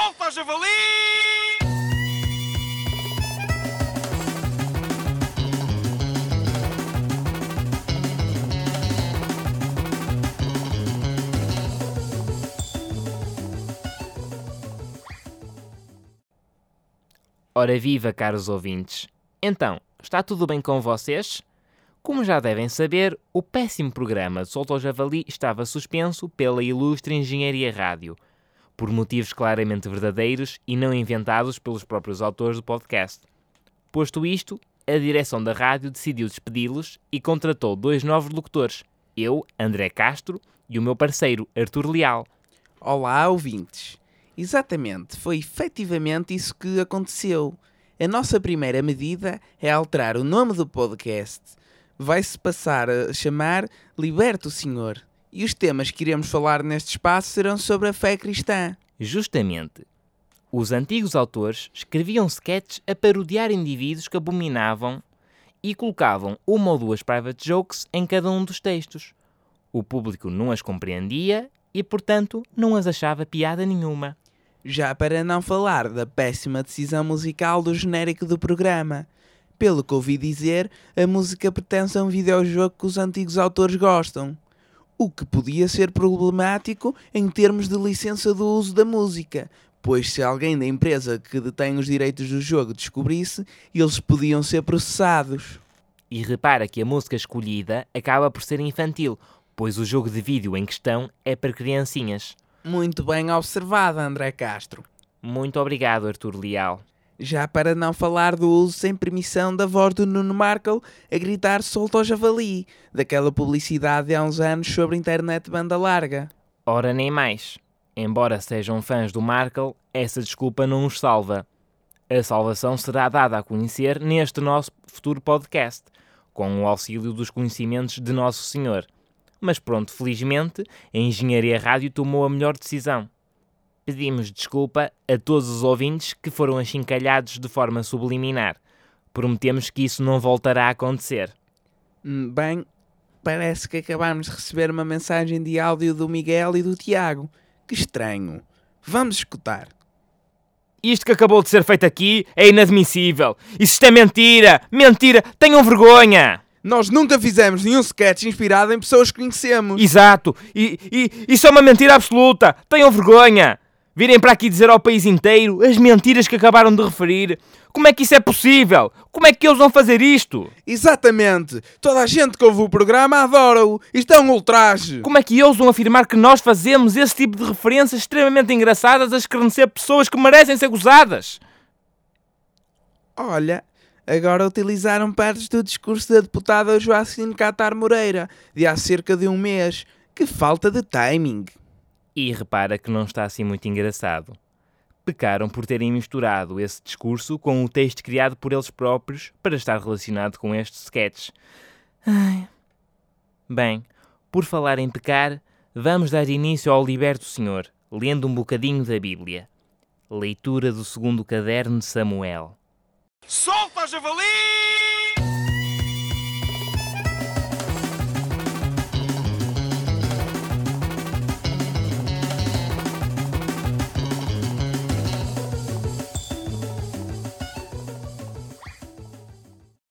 Solta javali! Ora viva, caros ouvintes! Então, está tudo bem com vocês? Como já devem saber, o péssimo programa de Solta ao Javali estava suspenso pela ilustre Engenharia Rádio, por motivos claramente verdadeiros e não inventados pelos próprios autores do podcast. Posto isto, a direção da rádio decidiu despedi-los e contratou dois novos locutores, eu, André Castro, e o meu parceiro, Artur Leal. Olá, ouvintes. Exatamente, foi efetivamente isso que aconteceu. A nossa primeira medida é alterar o nome do podcast. Vai-se passar a chamar Liberta o Senhor. E os temas que iremos falar neste espaço serão sobre a fé cristã. Justamente. Os antigos autores escreviam sketches a parodiar indivíduos que abominavam e colocavam uma ou duas private jokes em cada um dos textos. O público não as compreendia e, portanto, não as achava piada nenhuma. Já para não falar da péssima decisão musical do genérico do programa. Pelo que ouvi dizer, a música pertence a um videojogo que os antigos autores gostam. O que podia ser problemático em termos de licença do uso da música, pois se alguém da empresa que detém os direitos do jogo descobrisse, eles podiam ser processados. E repara que a música escolhida acaba por ser infantil, pois o jogo de vídeo em questão é para criancinhas. Muito bem observado, André Castro. Muito obrigado, Artur Leal. Já para não falar do uso sem permissão da voz do Nuno Markle a gritar solta ao javali, daquela publicidade de há uns anos sobre internet banda larga. Ora, nem mais. Embora sejam fãs do Markle, essa desculpa não os salva. A salvação será dada a conhecer neste nosso futuro podcast, com o auxílio dos conhecimentos de Nosso Senhor. Mas pronto, felizmente, a Engenharia Rádio tomou a melhor decisão. Pedimos desculpa a todos os ouvintes que foram achincalhados de forma subliminar. Prometemos que isso não voltará a acontecer. Hum, Bem, parece que acabámos de receber uma mensagem de áudio do Miguel e do Tiago. Que estranho. Vamos escutar. Isto que acabou de ser feito aqui é inadmissível. Isto é mentira! Mentira! Tenham vergonha! Nós nunca fizemos nenhum sketch inspirado em pessoas que conhecemos. Exato! E, e isso é uma mentira absoluta! Tenham vergonha! Virem para aqui dizer ao país inteiro as mentiras que acabaram de referir. Como é que isso é possível? Como é que eles vão fazer isto? Exatamente. Toda a gente que ouve o programa adora-o. Isto é um ultraje. Como é que eles vão afirmar que nós fazemos esse tipo de referências extremamente engraçadas a escarnecer pessoas que merecem ser gozadas? Olha, agora utilizaram partes do discurso da deputada Joacine Catar Moreira, de há cerca de um mês. Que falta de timing. E repara que não está assim muito engraçado. Pecaram por terem misturado esse discurso com o texto criado por eles próprios para estar relacionado com estes sketches. Ai. Bem, por falar em pecar, vamos dar início ao Liberto Senhor, lendo um bocadinho da Bíblia. Leitura do segundo caderno de Samuel. Solta javali!